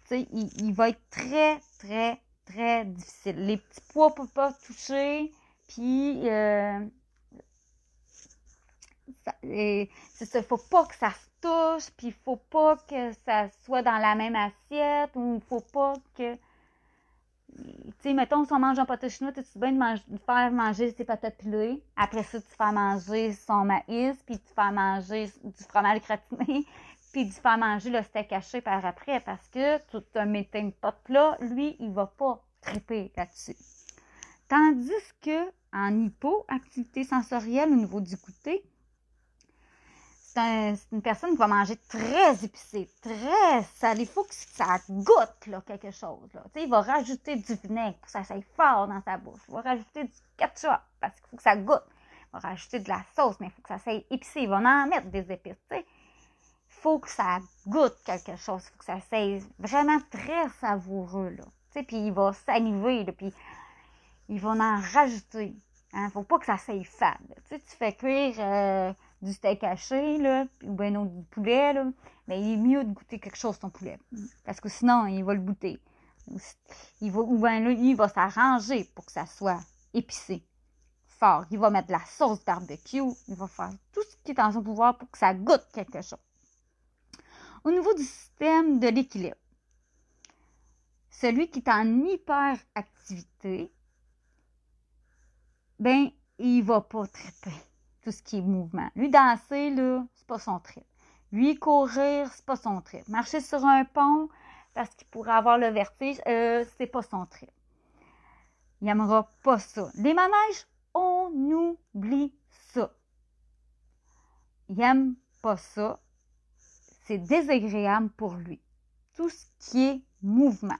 Tu sais, il, va être très, très, très difficile. Les petits pois ne peuvent pas toucher, puis euh, il ne faut pas que ça se touche, puis il faut pas que ça soit dans la même assiette, ou il faut pas que tu sais, mettons, si on mange un pâté chinois, tu bien de, faire manger ses patates pilées? Après ça, tu fais manger son maïs, puis tu fais manger du fromage gratiné, puis tu fais manger le steak haché par après, parce que tout un meeting pot-là, lui, il va pas triper là-dessus. Tandis que en hypoactivité sensorielle au niveau du goûter, c'est une personne qui va manger très épicé, très salé. Il faut que ça goûte là, quelque chose. Là. il va rajouter du vinaigre pour que ça s'aille fort dans sa bouche. Il va rajouter du ketchup parce qu'il faut que ça goûte. Il va rajouter de la sauce, mais il faut que ça s'aille épicé. Il va en mettre des épices. Il faut que ça goûte quelque chose. Il faut que ça s'aille vraiment très savoureux. Là. Puis il va saliver, puis il va en rajouter. Il hein. ne faut pas que ça s'aille fade. Tu fais cuire... Euh, du steak haché, là, ou bien non, du poulet, là, mais il est mieux de goûter quelque chose, ton poulet. Parce que sinon, il va le goûter. Il va, ou bien là, il va s'arranger pour que ça soit épicé, fort. Il va mettre de la sauce barbecue. Il va faire tout ce qui est en son pouvoir pour que ça goûte quelque chose. Au niveau du système de l'équilibre, celui qui est en hyperactivité, ben, il va pas triper tout ce qui est mouvement. Lui, danser, là, c'est pas son trip. Lui, courir, c'est pas son trip. Marcher sur un pont parce qu'il pourrait avoir le vertige, euh, c'est pas son trip. Il n'aimera pas ça. Les manèges, on oublie ça. Il n'aime pas ça. C'est désagréable pour lui. Tout ce qui est mouvement.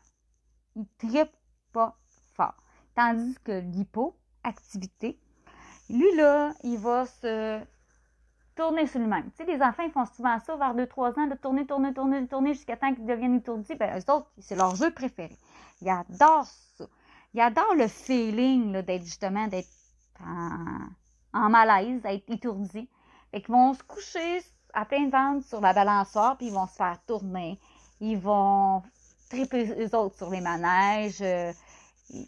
Il tripe pas fort. Tandis que l'hypoactivité, lui, là, il va se tourner sur lui-même. Tu sais, les enfants, ils font souvent ça vers 2-3 ans, de tourner, tourner, tourner, tourner jusqu'à temps qu'ils deviennent étourdis. Ben, eux autres, c'est leur jeu préféré. Ils adorent ça. Ils adorent le feeling d'être justement d'être en, malaise, d'être étourdis. Fait qu'ils vont se coucher à plein ventre sur la balançoire, puis ils vont se faire tourner. Ils vont triper eux autres sur les manèges. Euh,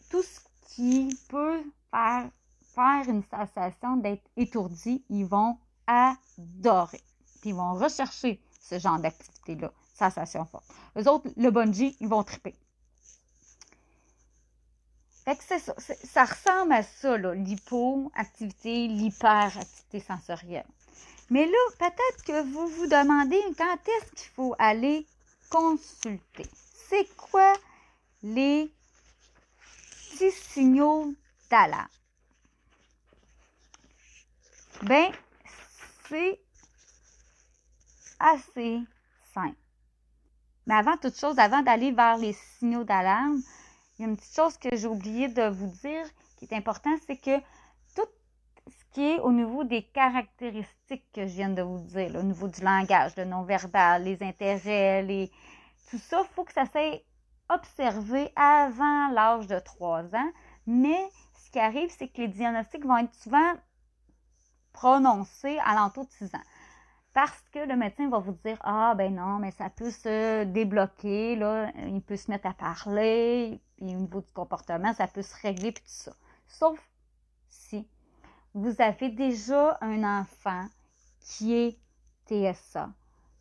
tout ce qui peut faire faire une sensation d'être étourdi, ils vont adorer. Puis ils vont rechercher ce genre d'activité-là, sensation forte. Eux autres, le bungee, ils vont triper. Fait que c'est ça. Ça ressemble à ça, l'hypo-activité, l'hyperactivité sensorielle. Mais là, peut-être que vous vous demandez quand est-ce qu'il faut aller consulter. C'est quoi les petits signaux d'alarme? Ben, c'est assez simple. Mais avant toute chose, avant d'aller vers les signaux d'alarme, il y a une petite chose que j'ai oublié de vous dire qui est important, c'est que tout ce qui est au niveau des caractéristiques que je viens de vous dire, au niveau du langage, le non-verbal, les intérêts, les... tout ça, il faut que ça soit observé avant l'âge de 3 ans. Mais ce qui arrive, c'est que les diagnostics vont être souvent prononcé à l'entour de 6 ans. Parce que le médecin va vous dire Ah, ben non, mais ça peut se débloquer, il peut se mettre à parler, puis au niveau du comportement, ça peut se régler, puis tout ça. Sauf si vous avez déjà un enfant qui est TSA.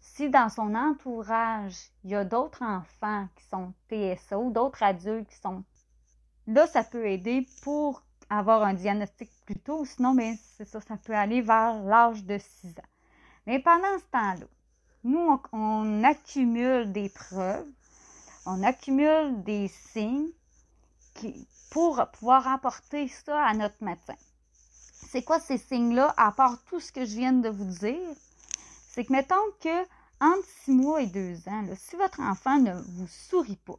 Si dans son entourage, il y a d'autres enfants qui sont TSA ou d'autres adultes qui sont là, ça peut aider pour avoir un diagnostic plus tôt, sinon, mais ben, c'est ça, ça peut aller vers l'âge de 6 ans. Mais pendant ce temps-là, nous, on, accumule des preuves, on accumule des signes qui, pour pouvoir apporter ça à notre médecin. C'est quoi ces signes-là, à part tout ce que je viens de vous dire? C'est que, mettons que entre 6 mois et 2 ans, si votre enfant ne vous sourit pas,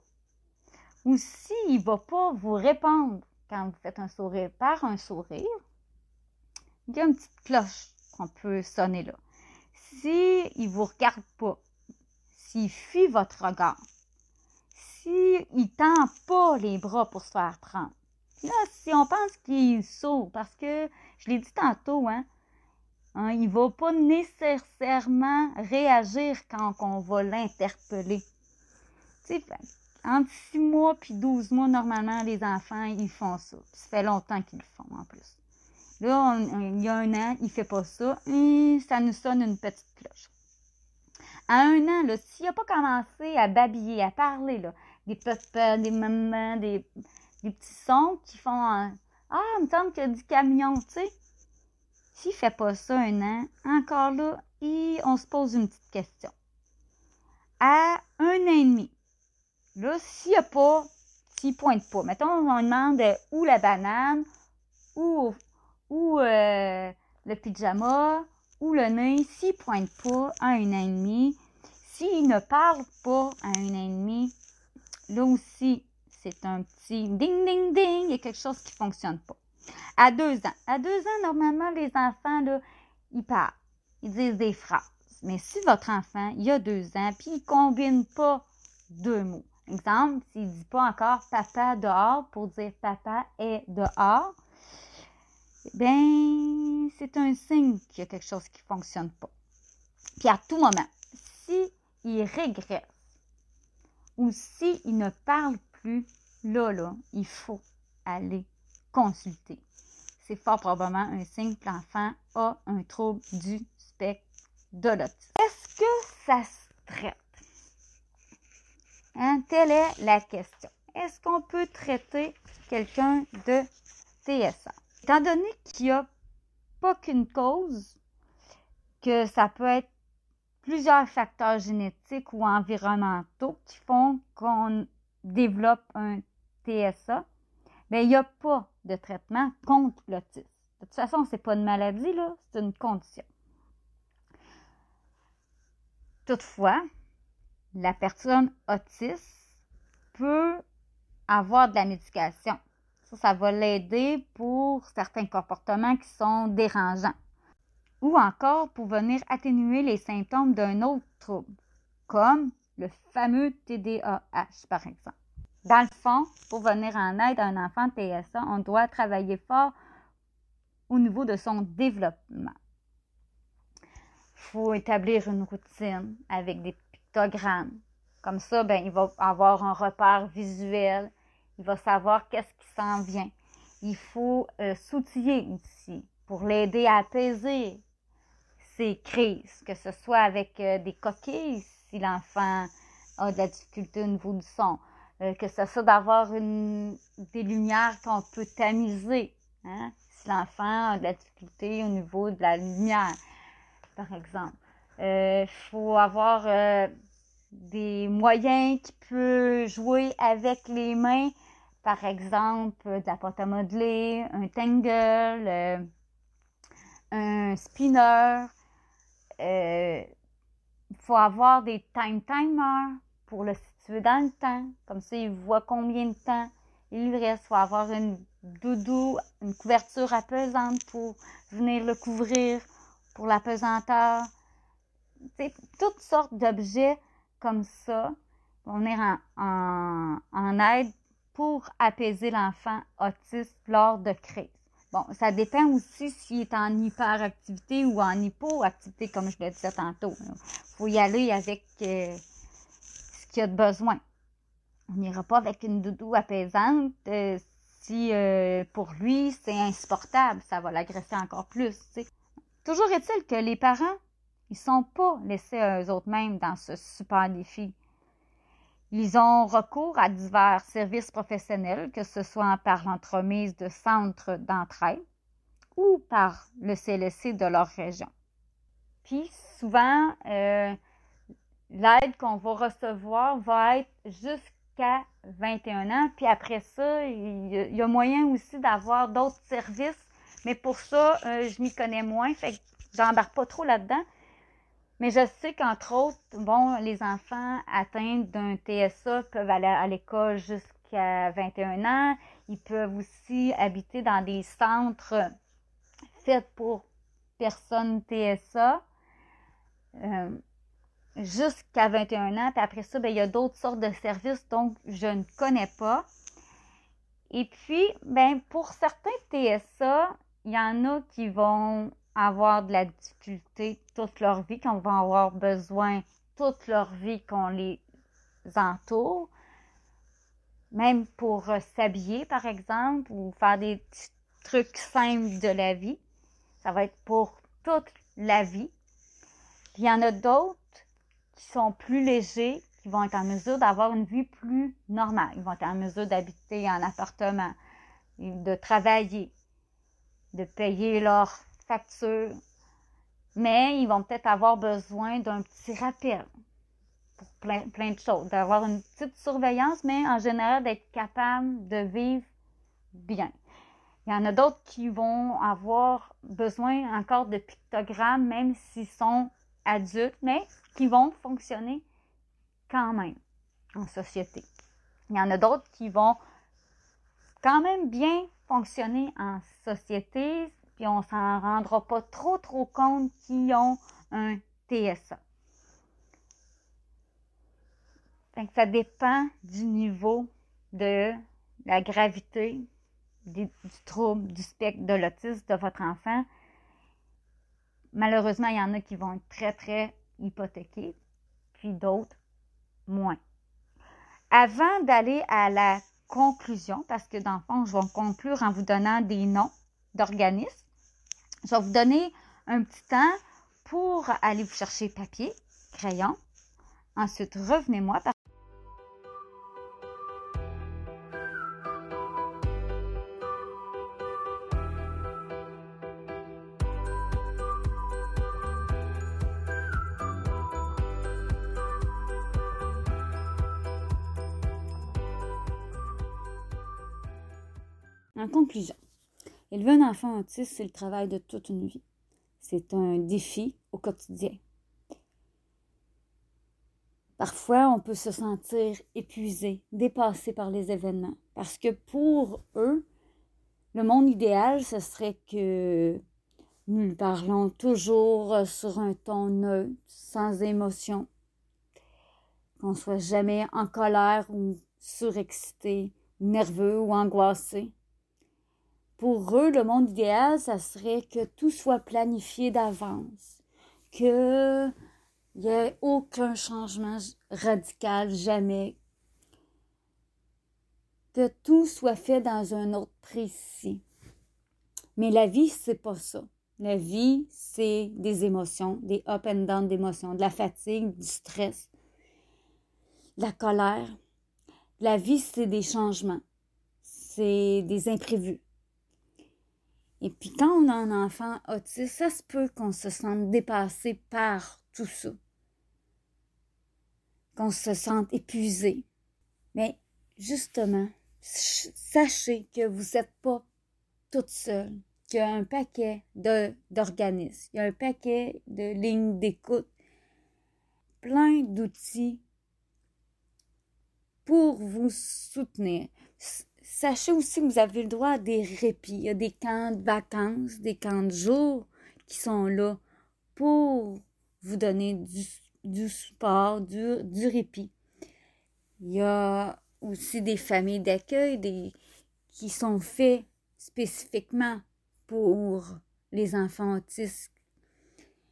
ou s'il ne va pas vous répondre quand vous faites un sourire par un sourire, il y a une petite cloche qu'on peut sonner là. S'il ne vous regarde pas, s'il fuit votre regard, s'il ne tend pas les bras pour se faire prendre, là, si on pense qu'il saute, parce que, je l'ai dit tantôt, hein, hein il ne va pas nécessairement réagir quand on va l'interpeller. Entre 6 mois puis 12 mois, normalement, les enfants, ils font ça. Ça fait longtemps qu'ils le font en plus. Là, il y a un an, il ne fait pas ça. Et ça nous sonne une petite cloche. À un an, s'il n'a pas commencé à babiller, à parler, là, des des mamans, des, petits sons qui font Ah, il me semble qu'il y a du camion, tu sais. S'il ne fait pas ça un an, encore là, on se pose une petite question. À un an et demi, là, s'il n'y a pas, s'il ne pointe pas, mettons, on demande où la banane, ou euh, le pyjama ou le nez, s'il ne pointe pas à un an et s'il ne parle pas à un an et là aussi, c'est un petit ding, ding, ding, il y a quelque chose qui ne fonctionne pas. À deux ans. À deux ans, normalement, les enfants, là, ils parlent. Ils disent des phrases. Mais si votre enfant, il a deux ans, puis il ne combine pas deux mots. Exemple, s'il ne dit pas encore papa dehors pour dire papa est dehors, ben c'est un signe qu'il y a quelque chose qui ne fonctionne pas. Puis à tout moment, si il régresse ou s'il il ne parle plus, là, là, il faut aller consulter. C'est fort probablement un signe que l'enfant a un trouble du spectre de l'autisme. Est-ce que ça se traite? Hein, telle est la question. Est-ce qu'on peut traiter quelqu'un de TSA? Étant donné qu'il n'y a pas qu'une cause, que ça peut être plusieurs facteurs génétiques ou environnementaux qui font qu'on développe un TSA, bien, il n'y a pas de traitement contre l'autisme. De toute façon, ce n'est pas une maladie, là, c'est une condition. Toutefois, la personne autiste peut avoir de la médication. Ça, ça va l'aider pour certains comportements qui sont dérangeants. Ou encore pour venir atténuer les symptômes d'un autre trouble, comme le fameux TDAH, par exemple. Dans le fond, pour venir en aide à un enfant TSA, on doit travailler fort au niveau de son développement. Il faut établir une routine avec des Comme ça, ben, il va avoir un repère visuel, il va savoir qu'est-ce qui s'en vient. Il faut euh, s'outiller aussi pour l'aider à apaiser ses crises, que ce soit avec euh, des coquilles si l'enfant a de la difficulté au niveau du son, euh, que ce soit d'avoir des lumières qu'on peut tamiser, hein, si l'enfant a de la difficulté au niveau de la lumière, par exemple. Il faut avoir des moyens qui peut jouer avec les mains par exemple, de la pâte à modeler, un tangle, euh, un spinner. Il euh, faut avoir des time timers pour le situer dans le temps. Comme ça, il voit combien de temps il reste. Il faut avoir une doudou, une couverture apaisante pour venir le couvrir pour la pesanteur. Toutes sortes d'objets comme ça vont venir en, en aide pour apaiser l'enfant autiste lors de crise. Bon, ça dépend aussi s'il est en hyperactivité ou en hypoactivité, comme je le disais tantôt. Il faut y aller avec euh, ce qu'il y a de besoin. On n'ira pas avec une doudou apaisante euh, si euh, pour lui c'est insupportable, ça va l'agresser encore plus. Toujours est-il que les parents, ils sont pas laissés à eux autres mêmes dans ce super défi. Ils ont recours à divers services professionnels, que ce soit par l'entremise de centres d'entraide ou par le CLSC de leur région. Puis souvent, euh, l'aide qu'on va recevoir va être jusqu'à 21 ans. Puis après ça, il y a moyen aussi d'avoir d'autres services. Mais pour ça, euh, je m'y connais moins, fait que j'embarque pas trop là-dedans. Mais je sais qu'entre autres, bon, les enfants atteints d'un TSA peuvent aller à l'école jusqu'à 21 ans. Ils peuvent aussi habiter dans des centres faits pour personnes TSA euh, jusqu'à 21 ans. Puis après ça, ben, il y a d'autres sortes de services, donc je ne connais pas. Et puis, ben, pour certains TSA, il y en a qui vont avoir de la difficulté toute leur vie, qu'on va avoir besoin toute leur vie qu'on les entoure, même pour euh, s'habiller par exemple ou faire des trucs simples de la vie. Ça va être pour toute la vie. Il y en a d'autres qui sont plus légers, qui vont être en mesure d'avoir une vie plus normale. Ils vont être en mesure d'habiter en appartement, de travailler, de payer leurs factures. Mais ils vont peut-être avoir besoin d'un petit rappel pour plein, plein de choses, d'avoir une petite surveillance, mais en général d'être capable de vivre bien. Il y en a d'autres qui vont avoir besoin encore de pictogrammes, même s'ils sont adultes, mais qui vont fonctionner quand même en société. Il y en a d'autres qui vont quand même bien fonctionner en société, puis on s'en rendra pas trop trop compte qu'ils ont un TSA. ça dépend du niveau de la gravité du, trouble du spectre de l'autisme de votre enfant. Malheureusement, il y en a qui vont être très, très hypothéqués, puis d'autres moins. Avant d'aller à la conclusion, parce que dans le fond, je vais conclure en vous donnant des noms d'organismes, je vais vous donner un petit temps pour aller vous chercher papier, crayon. Ensuite, revenez-moi En conclusion, élever un enfant autiste, c'est le travail de toute une vie. C'est un défi au quotidien. Parfois, on peut se sentir épuisé, dépassé par les événements, parce que pour eux, le monde idéal, ce serait que nous parlons toujours sur un ton neutre, sans émotion, qu'on soit jamais en colère ou surexcité, nerveux ou angoissé. Pour eux, le monde idéal, ça serait que tout soit planifié d'avance, qu'il n'y ait aucun changement radical, jamais, que tout soit fait dans un autre précis. Mais la vie, c'est pas ça. La vie, c'est des émotions, des up and down d'émotions, de la fatigue, du stress, de la colère. La vie, c'est des changements, c'est des imprévus. Et puis quand on a un enfant autiste, ça se peut qu'on se sente dépassé par tout ça, qu'on se sente épuisé. Mais justement, sachez que vous n'êtes pas toute seule, qu'il y a un paquet d'organismes, il y a un paquet de lignes d'écoute, plein d'outils pour vous soutenir Sachez aussi que vous avez le droit à des répits. Il y a des camps de vacances, des camps de jour qui sont là pour vous donner du, du support, du, du répit. Il y a aussi des familles d'accueil qui sont faites spécifiquement pour les enfants autistes.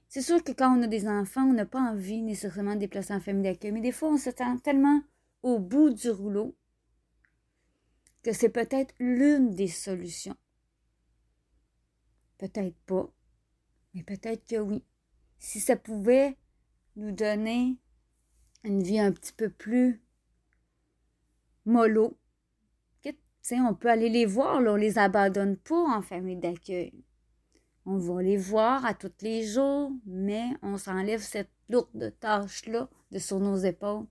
C'est sûr que quand on a des enfants, on n'a pas envie nécessairement de déplacer en famille d'accueil, mais des fois, on se sent tellement au bout du rouleau que c'est peut-être l'une des solutions. Peut-être pas, mais peut-être que oui. Si ça pouvait nous donner une vie un petit peu plus mollo, on peut aller les voir, là, on les abandonne pas en famille d'accueil. On va les voir à tous les jours, mais on s'enlève cette lourde tâche-là de sur nos épaules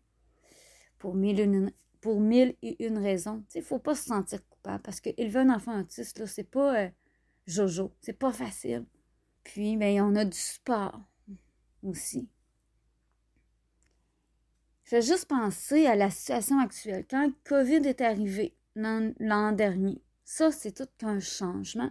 pour mille pour mille et une raisons. Il ne faut pas se sentir coupable parce qu'élever un enfant autiste, là, c'est pas euh, jojo, c'est pas facile. Puis, ben, on a du sport aussi. Je vais juste penser à la situation actuelle. Quand COVID est arrivé l'an dernier, ça, c'est tout un changement.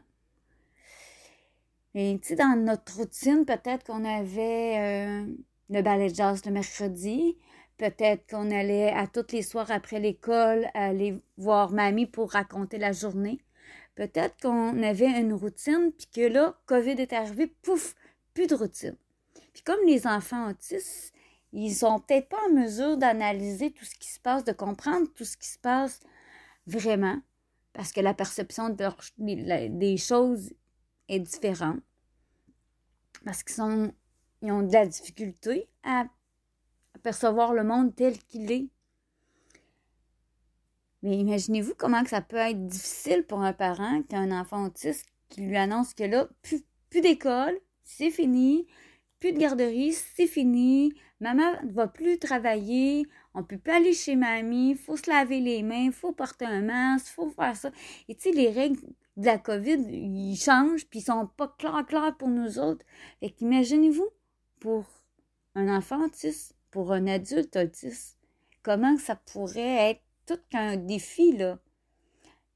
Et tu dans notre routine, peut-être qu'on avait euh, le ballet de jazz le mercredi, Peut-être qu'on allait à tous les soirs après l'école aller voir mamie pour raconter la journée. Peut-être qu'on avait une routine, puis que là, COVID est arrivé, pouf, plus de routine. Puis comme les enfants autistes, ils sont peut-être pas en mesure d'analyser tout ce qui se passe, de comprendre tout ce qui se passe vraiment. parce que la perception des choses est différente. Parce qu'ils sont, ils ont de la difficulté à percevoir le monde tel qu'il est. Mais imaginez-vous comment que ça peut être difficile pour un parent qui a un enfant autiste qui lui annonce que là, plus, plus d'école, c'est fini, plus de garderie, c'est fini, maman ne va plus travailler, on peut plus aller chez mamie, il faut se laver les mains, il faut porter un masque, il faut faire ça. Et tu sais, les règles de la COVID, ils changent, puis ils sont pas clairs, clairs pour nous autres. Fait qu'imaginez-vous, pour un enfant autiste, pour un adulte autiste, comment ça pourrait être tout qu'un défi, là?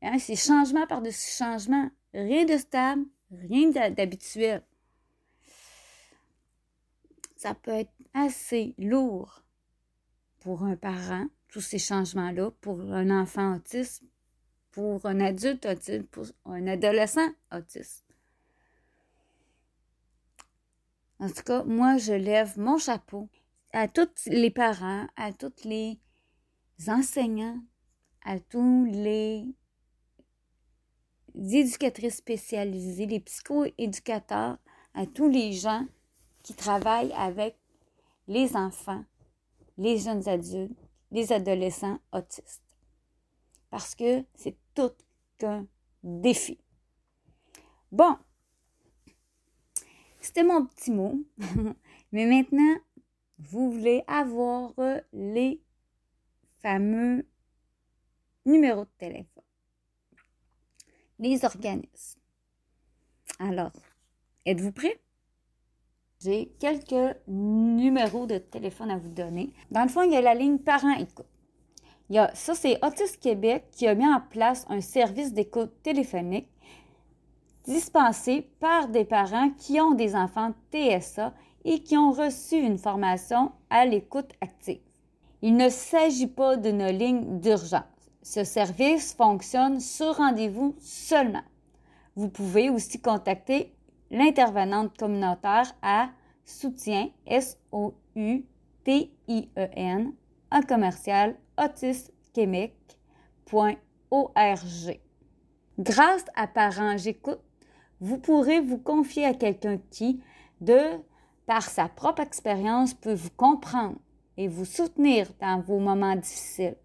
Hein, c'est changement par-dessus changement. Rien de stable, rien d'habituel. Ça peut être assez lourd pour un parent, tous ces changements-là, pour un enfant autiste, pour un adulte autiste, pour un adolescent autiste. En tout cas, moi, je lève mon chapeau à tous les parents, à tous les enseignants, à tous les éducatrices spécialisées, les psychoéducateurs, à tous les gens qui travaillent avec les enfants les jeunes adultes, les adolescents autistes. Parce que c'est tout qu'un défi. Bon, c'était mon petit mot. Mais maintenant, vous voulez avoir les fameux numéros de téléphone. Les organismes. Alors, êtes-vous prêts? J'ai quelques numéros de téléphone à vous donner. Dans le fond, il y a la ligne parents écoute. Il y a, ça, c'est Autisme Québec qui a mis en place un service d'écoute téléphonique dispensé par des parents qui ont des enfants TSA et qui ont reçu une formation à l'écoute active. Il ne s'agit pas d'une ligne d'urgence. Ce service fonctionne sur rendez-vous seulement. Vous pouvez aussi contacter l'intervenante communautaire à soutien, S-O-U-T-I-E-N, en commercial autisquebec.org. Grâce à Parents J'écoute, vous pourrez vous confier à quelqu'un qui, de par sa propre expérience, peut vous comprendre et vous soutenir dans vos moments difficiles.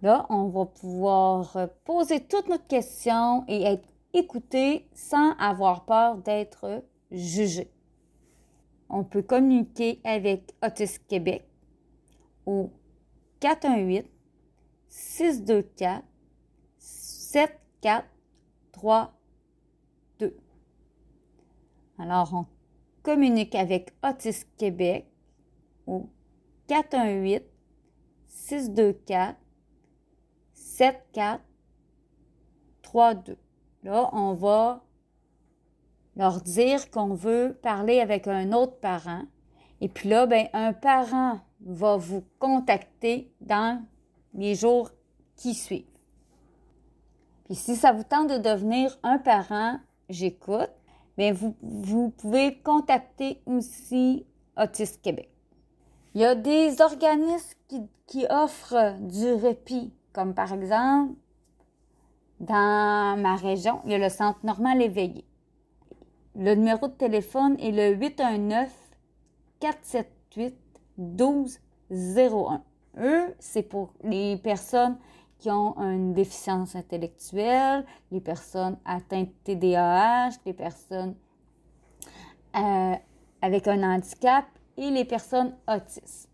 Là, on va pouvoir poser toutes nos questions et être écouter sans avoir peur d'être jugé. On peut communiquer avec Autisme Québec au 418 624 7432. Alors, on communique avec Autisme Québec au 418 624 7432. Là, on va leur dire qu'on veut parler avec un autre parent. Et puis là, ben, un parent va vous contacter dans les jours qui suivent. Puis si ça vous tente de devenir un parent, j'écoute, mais vous, vous pouvez contacter aussi Autisme Québec. Il y a des organismes qui, qui offrent du répit, comme par exemple dans ma région, il y a le centre normal éveillé. Le numéro de téléphone est le 819-478-1201. Eux, c'est pour les personnes qui ont une déficience intellectuelle, les personnes atteintes de TDAH, les personnes euh, avec un handicap et les personnes autistes.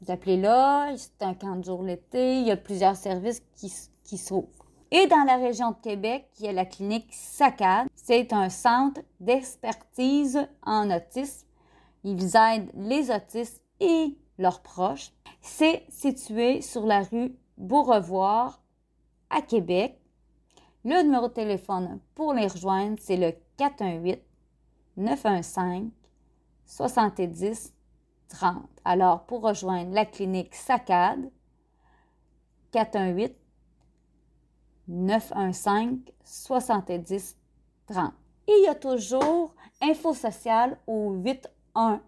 Vous appelez là, c'est un camp de jour l'été, il y a plusieurs services qui, qui s'ouvrent. Et dans la région de Québec, il y a la clinique SACAD. C'est un centre d'expertise en autisme. Ils aident les autistes et leurs proches. C'est situé sur la rue Beaurevoir à Québec. Le numéro de téléphone pour les rejoindre, c'est le 418 915 70 30. Alors, pour rejoindre la clinique SACAD, 418 915 70 30. Et il y a toujours Info Social au 811.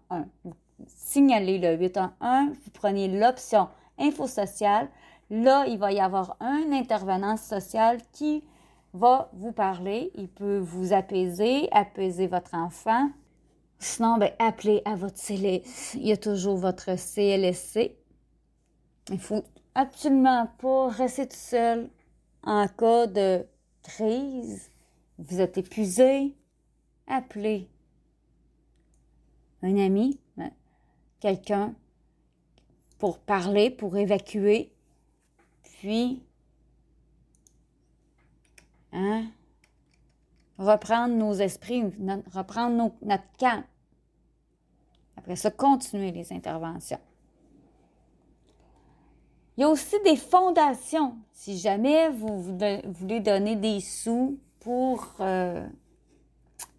Vous signalez le 811, vous prenez l'option Info Social. Là, il va y avoir un intervenant social qui va vous parler. Il peut vous apaiser, apaiser votre enfant. Sinon, ben, appelez à votre CLSC. Il y a toujours votre CLSC. Il faut absolument pas rester tout seul en cas de crise. Vous êtes épuisé. Appelez un ami, ben, quelqu'un pour parler, pour évacuer, puis hein, reprendre nos esprits, reprendre notre camp. Après ça, continuer les interventions. Il y a aussi des fondations. Si jamais vous, voulez donner des sous pour euh,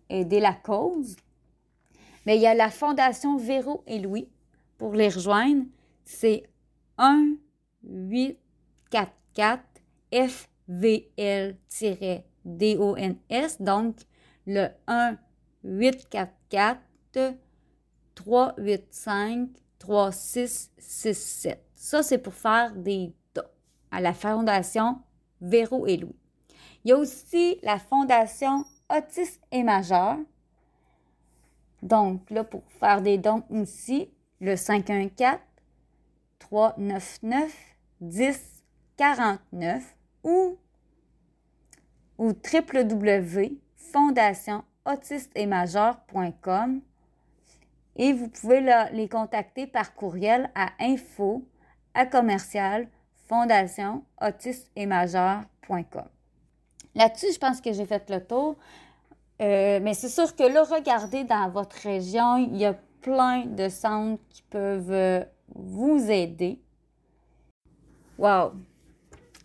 aider la cause, mais il y a la Fondation Véro et Louis. Pour les rejoindre, c'est 1 8 4 4 FVL-DONS. Donc, le 1 8 4 4 3 8 5 3 6 6 7. Ça, c'est pour faire des dons à la Fondation Véro et Louis. Il y a aussi la Fondation Autisme et Majeur. Donc, là, pour faire des dons aussi, le 514 399 10 49 ou, ou www.fondationautistememajeur.com et vous pouvez les contacter par courriel à info à commercial fondation Là-dessus, je pense que j'ai fait le tour. Euh, mais c'est sûr que là, regardez dans votre région, il y a plein de centres qui peuvent euh, vous aider. Wow!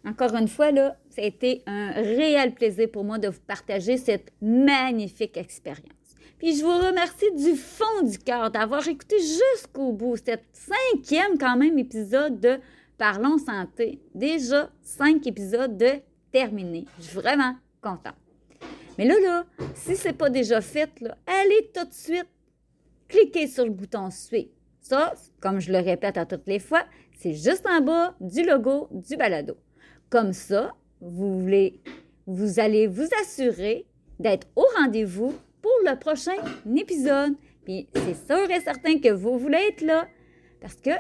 Encore une fois, là, ça a été un réel plaisir pour moi de vous partager cette magnifique expérience. Puis je vous remercie du fond du cœur d'avoir écouté jusqu'au bout cet cinquième quand même épisode de Parlons santé. Déjà cinq épisodes de terminés. Je suis vraiment contente. Mais là, là, si ce n'est pas déjà fait, là, allez tout de suite cliquer sur le bouton Suivre. Ça, comme je le répète à toutes les fois, c'est juste en bas du logo du balado. Comme ça, vous, voulez, vous allez vous assurer d'être au rendez-vous pour le prochain épisode. Puis c'est sûr et certain que vous voulez être là parce que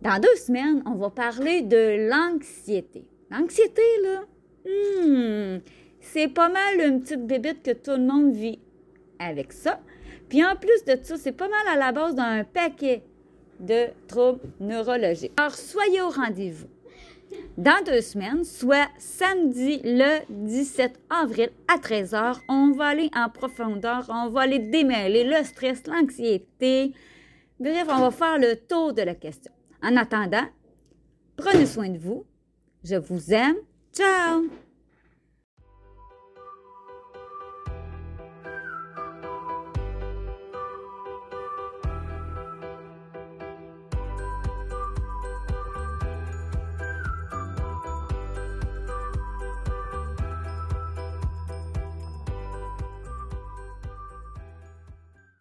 dans deux semaines, on va parler de l'anxiété. L'anxiété, là, hmm, c'est pas mal une petite bébête que tout le monde vit avec ça. Puis en plus de ça, c'est pas mal à la base d'un paquet de troubles neurologiques. Alors, soyez au rendez-vous. Dans deux semaines, soit samedi le 17 avril à 13h, on va aller en profondeur, on va aller démêler le stress, l'anxiété. Bref, on va faire le tour de la question. En attendant, prenez soin de vous. Je vous aime. Ciao!